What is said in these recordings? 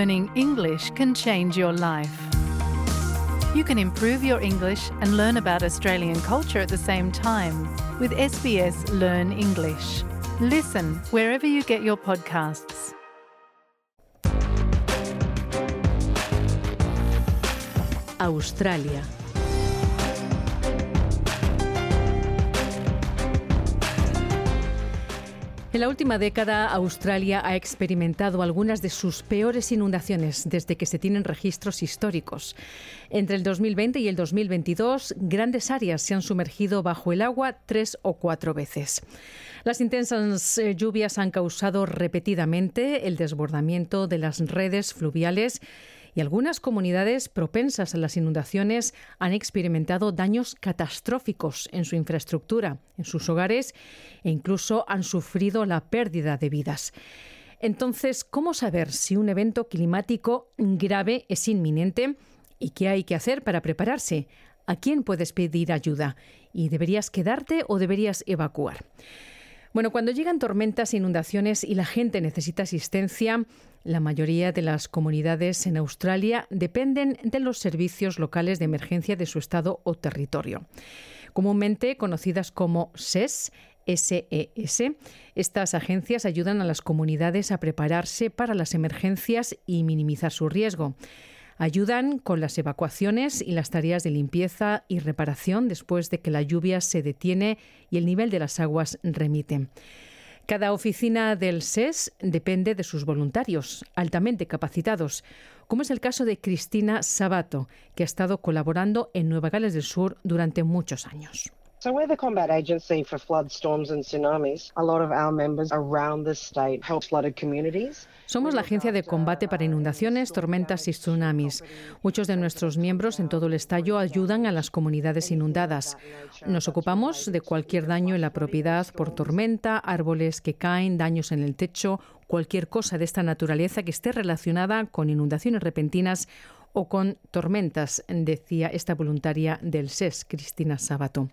learning English can change your life. You can improve your English and learn about Australian culture at the same time with SBS Learn English. Listen wherever you get your podcasts. Australia. En la última década, Australia ha experimentado algunas de sus peores inundaciones desde que se tienen registros históricos. Entre el 2020 y el 2022, grandes áreas se han sumergido bajo el agua tres o cuatro veces. Las intensas eh, lluvias han causado repetidamente el desbordamiento de las redes fluviales y algunas comunidades propensas a las inundaciones han experimentado daños catastróficos en su infraestructura, en sus hogares e incluso han sufrido la pérdida de vidas. Entonces, ¿cómo saber si un evento climático grave es inminente y qué hay que hacer para prepararse? ¿A quién puedes pedir ayuda? ¿Y deberías quedarte o deberías evacuar? Bueno, cuando llegan tormentas, inundaciones y la gente necesita asistencia, la mayoría de las comunidades en Australia dependen de los servicios locales de emergencia de su estado o territorio. Comúnmente conocidas como SES, SES. Estas agencias ayudan a las comunidades a prepararse para las emergencias y minimizar su riesgo. Ayudan con las evacuaciones y las tareas de limpieza y reparación después de que la lluvia se detiene y el nivel de las aguas remite. Cada oficina del SES depende de sus voluntarios, altamente capacitados, como es el caso de Cristina Sabato, que ha estado colaborando en Nueva Gales del Sur durante muchos años. So we're the combat agency for flood, storms and tsunamis. A lot of our members around the state help flooded communities. Somos la agencia de combate para inundaciones, tormentas y tsunamis. Muchos de nuestros miembros en todo el estallo ayudan a las comunidades inundadas. Nos ocupamos de cualquier daño en la propiedad por tormenta, árboles que caen, daños en el techo, cualquier cosa de esta naturaleza que esté relacionada con inundaciones repentinas o con tormentas, decía esta voluntaria del SES, Cristina Sabato.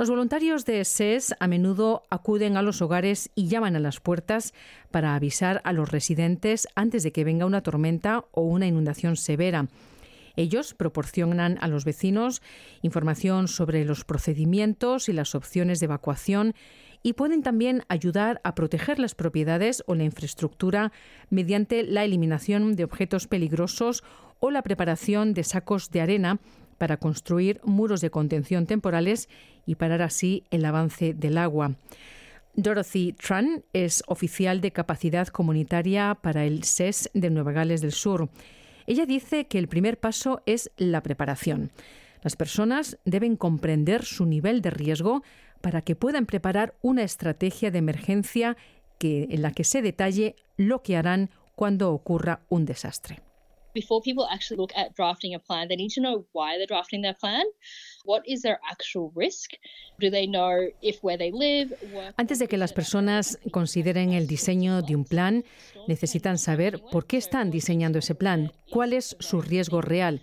Los voluntarios de SES a menudo acuden a los hogares y llaman a las puertas para avisar a los residentes antes de que venga una tormenta o una inundación severa. Ellos proporcionan a los vecinos información sobre los procedimientos y las opciones de evacuación y pueden también ayudar a proteger las propiedades o la infraestructura mediante la eliminación de objetos peligrosos o la preparación de sacos de arena para construir muros de contención temporales y parar así el avance del agua. Dorothy Tran es oficial de capacidad comunitaria para el SES de Nueva Gales del Sur. Ella dice que el primer paso es la preparación. Las personas deben comprender su nivel de riesgo para que puedan preparar una estrategia de emergencia que, en la que se detalle lo que harán cuando ocurra un desastre. Before people actually look at drafting a plan, they need to know why they're drafting their plan. What is their actual risk? Do they know if where they live, Antes de que las personas consideren el diseño de un plan, necesitan saber por qué están diseñando ese plan, cuál es su riesgo real.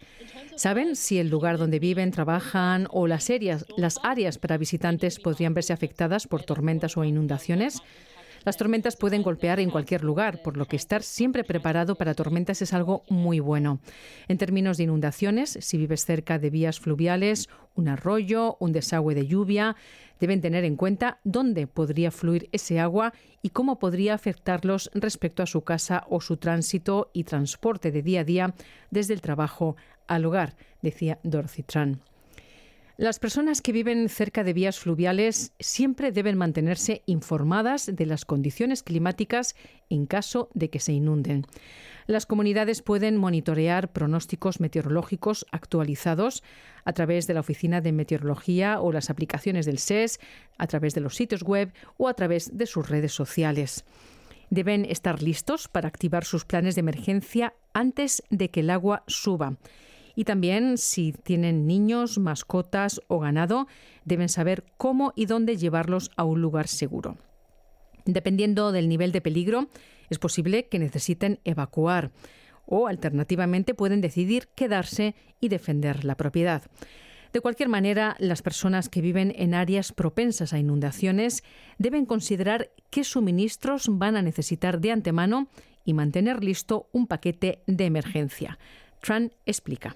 ¿Saben si el lugar donde viven, trabajan o las áreas, las áreas para visitantes podrían verse afectadas por tormentas o inundaciones? Las tormentas pueden golpear en cualquier lugar, por lo que estar siempre preparado para tormentas es algo muy bueno. En términos de inundaciones, si vives cerca de vías fluviales, un arroyo, un desagüe de lluvia, deben tener en cuenta dónde podría fluir ese agua y cómo podría afectarlos respecto a su casa o su tránsito y transporte de día a día desde el trabajo al hogar, decía Dorothy Tran. Las personas que viven cerca de vías fluviales siempre deben mantenerse informadas de las condiciones climáticas en caso de que se inunden. Las comunidades pueden monitorear pronósticos meteorológicos actualizados a través de la Oficina de Meteorología o las aplicaciones del SES, a través de los sitios web o a través de sus redes sociales. Deben estar listos para activar sus planes de emergencia antes de que el agua suba y también si tienen niños, mascotas o ganado, deben saber cómo y dónde llevarlos a un lugar seguro. Dependiendo del nivel de peligro, es posible que necesiten evacuar o alternativamente pueden decidir quedarse y defender la propiedad. De cualquier manera, las personas que viven en áreas propensas a inundaciones deben considerar qué suministros van a necesitar de antemano y mantener listo un paquete de emergencia. Tran explica.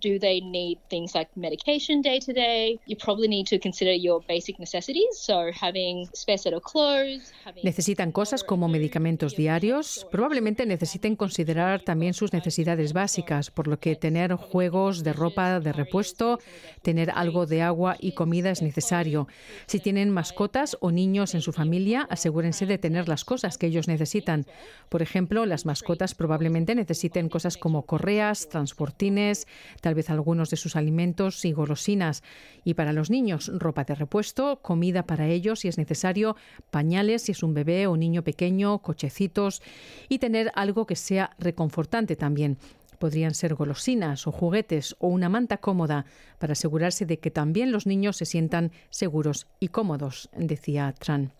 Do they need things like medication day to day? You probably need to consider your basic necessities, so having spare set of clothes, Necesitan cosas como medicamentos diarios. Probablemente necesiten considerar también sus necesidades básicas, por lo que tener juegos de ropa de repuesto, tener algo de agua y comida es necesario. Si tienen mascotas o niños en su familia, asegúrense de tener las cosas que ellos necesitan. Por ejemplo, las mascotas probablemente necesiten cosas como correas, transportines, tal vez algunos de sus alimentos y golosinas. Y para los niños, ropa de repuesto, comida para ellos si es necesario, pañales si es un bebé o niño pequeño, cochecitos y tener algo que sea reconfortante también. Podrían ser golosinas o juguetes o una manta cómoda para asegurarse de que también los niños se sientan seguros y cómodos, decía Tran.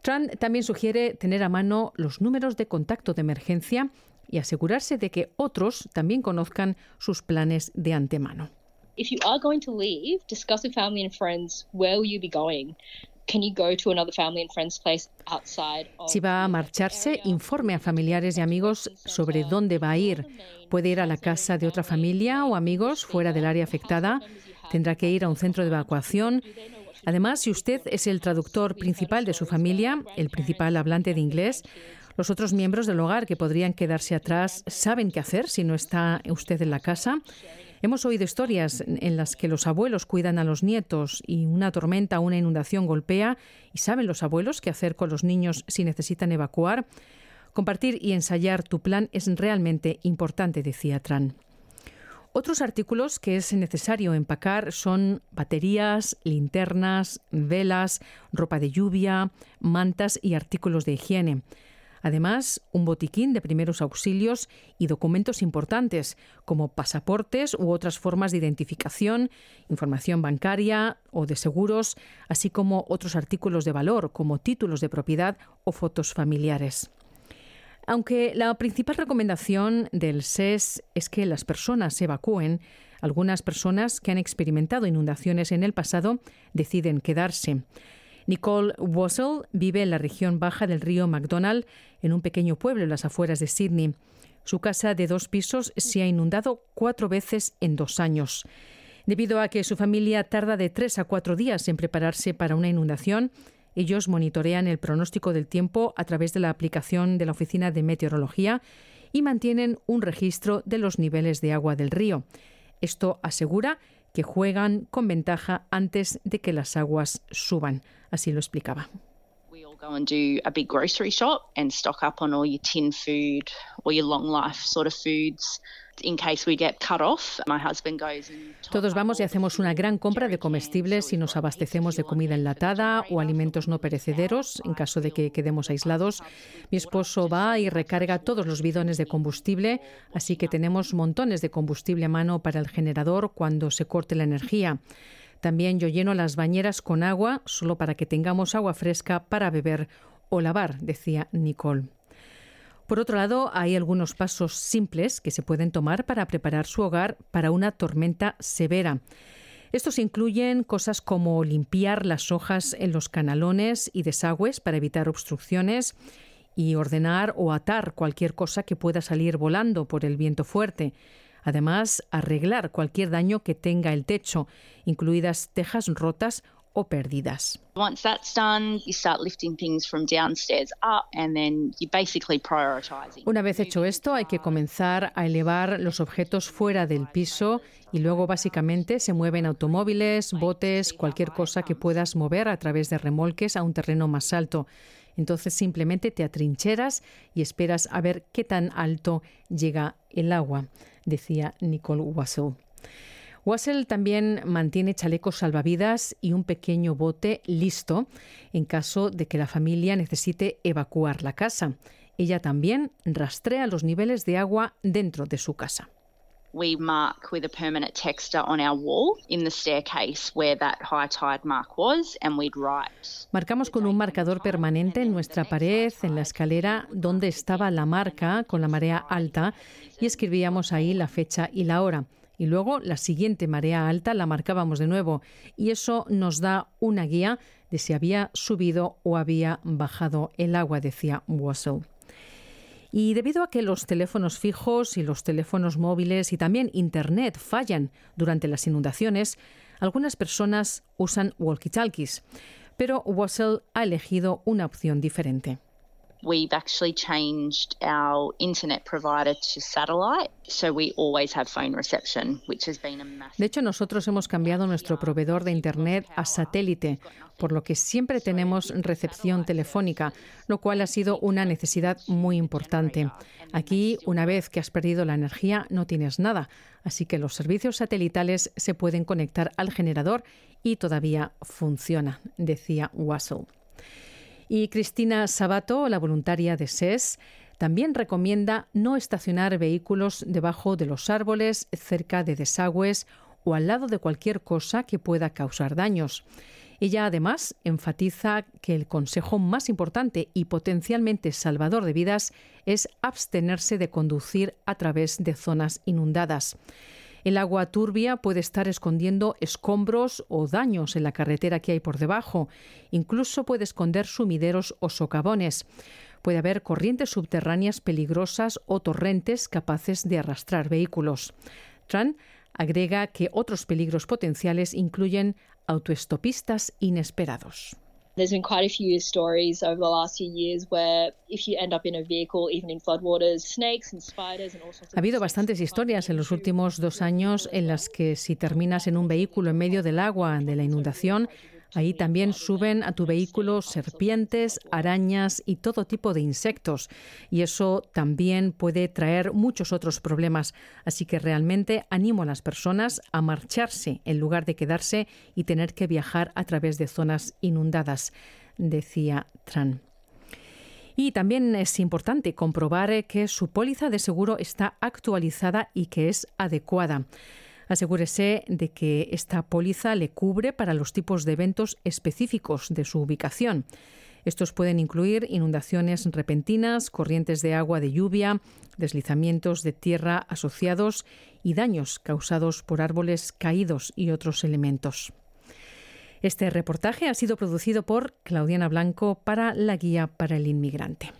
Tran también sugiere tener a mano los números de contacto de emergencia y asegurarse de que otros también conozcan sus planes de antemano. If you are going to leave, discuss with family and friends where will you be going. Si va a marcharse, informe a familiares y amigos sobre dónde va a ir. Puede ir a la casa de otra familia o amigos fuera del área afectada. Tendrá que ir a un centro de evacuación. Además, si usted es el traductor principal de su familia, el principal hablante de inglés, los otros miembros del hogar que podrían quedarse atrás saben qué hacer si no está usted en la casa. Hemos oído historias en las que los abuelos cuidan a los nietos y una tormenta o una inundación golpea y saben los abuelos qué hacer con los niños si necesitan evacuar. Compartir y ensayar tu plan es realmente importante, decía Tran. Otros artículos que es necesario empacar son baterías, linternas, velas, ropa de lluvia, mantas y artículos de higiene. Además, un botiquín de primeros auxilios y documentos importantes como pasaportes u otras formas de identificación, información bancaria o de seguros, así como otros artículos de valor como títulos de propiedad o fotos familiares. Aunque la principal recomendación del SES es que las personas se evacúen, algunas personas que han experimentado inundaciones en el pasado deciden quedarse. Nicole Wassell vive en la región baja del río McDonald, en un pequeño pueblo en las afueras de Sydney. Su casa de dos pisos se ha inundado cuatro veces en dos años. Debido a que su familia tarda de tres a cuatro días en prepararse para una inundación, ellos monitorean el pronóstico del tiempo a través de la aplicación de la Oficina de Meteorología y mantienen un registro de los niveles de agua del río. Esto asegura que juegan con ventaja antes de que las aguas suban. Así lo explicaba. Go and do a big grocery shop and stock up on all your tin food or your long life sort of foods. In case we get cut off, my husband goes and top Todos vamos y hacemos una gran compra de comestibles y nos abastecemos de comida enlatada o alimentos no perecederos en caso de que quedemos aislados. Mi esposo va y recarga todos los bidones de combustible, así que tenemos montones de combustible a mano para el generador cuando se corte la energía. También yo lleno las bañeras con agua solo para que tengamos agua fresca para beber o lavar, decía Nicole. Por otro lado, hay algunos pasos simples que se pueden tomar para preparar su hogar para una tormenta severa. Estos incluyen cosas como limpiar las hojas en los canalones y desagües para evitar obstrucciones y ordenar o atar cualquier cosa que pueda salir volando por el viento fuerte. Además, arreglar cualquier daño que tenga el techo, incluidas tejas rotas o perdidas. Once that's done, you start lifting things from downstairs up and then you're basically prioritising. Una vez hecho esto, hay que comenzar a elevar los objetos fuera del piso y luego básicamente se mueven automóviles, botes, cualquier cosa que puedas mover a través de remolques a un terreno más alto. Entonces simplemente te atrincheras y esperas a ver qué tan alto llega el agua, decía Nicole Wassell. Wassell también mantiene chalecos salvavidas y un pequeño bote listo en caso de que la familia necesite evacuar la casa. Ella también rastrea los niveles de agua dentro de su casa. We mark with a permanent texter on our wall in the staircase where that high tide mark was and we'd write Marcamos con un marcador permanente en nuestra pared, en la escalera, donde estaba la marca con la marea alta y escribíamos ahí la fecha y la hora. y luego la siguiente marea alta la marcábamos de nuevo y eso nos da una guía de si había subido o había bajado el agua, decía Wassel. Y debido a que los teléfonos fijos y los teléfonos móviles y también Internet fallan durante las inundaciones, algunas personas usan walkie-talkies, pero Wassel ha elegido una opción diferente. We've actually changed our internet provider to satellite, so we always have phone reception, which has been a massive. De hecho, nosotros hemos cambiado nuestro proveedor de internet a satélite, por lo que siempre tenemos recepción telefónica, lo cual ha sido una necesidad muy importante. Aquí, una vez que has perdido la energía, no tienes nada, así que los servicios satelitales se pueden conectar al generador y todavía funciona, decía Wassel. Y Cristina Sabato, la voluntaria de SES, también recomienda no estacionar vehículos debajo de los árboles, cerca de desagües o al lado de cualquier cosa que pueda causar daños. Ella además enfatiza que el consejo más importante y potencialmente salvador de vidas es abstenerse de conducir a través de zonas inundadas. El agua turbia puede estar escondiendo escombros o daños en la carretera que hay por debajo. Incluso puede esconder sumideros o socavones. Puede haber corrientes subterráneas peligrosas o torrentes capaces de arrastrar vehículos. Tran agrega que otros peligros potenciales incluyen autoestopistas inesperados. There's been quite a few stories over the last few years where if you end up in a vehicle, even in floodwaters, snakes and spiders and all sorts of Ha habido bastantes historias en los últimos dos años en las que si terminas en un vehículo en medio del agua de la inundación, Ahí también suben a tu vehículo serpientes, arañas y todo tipo de insectos. Y eso también puede traer muchos otros problemas. Así que realmente animo a las personas a marcharse en lugar de quedarse y tener que viajar a través de zonas inundadas, decía Tran. Y también es importante comprobar que su póliza de seguro está actualizada y que es adecuada. Asegúrese de que esta póliza le cubre para los tipos de eventos específicos de su ubicación. Estos pueden incluir inundaciones repentinas, corrientes de agua de lluvia, deslizamientos de tierra asociados y daños causados por árboles caídos y otros elementos. Este reportaje ha sido producido por Claudiana Blanco para la Guía para el Inmigrante.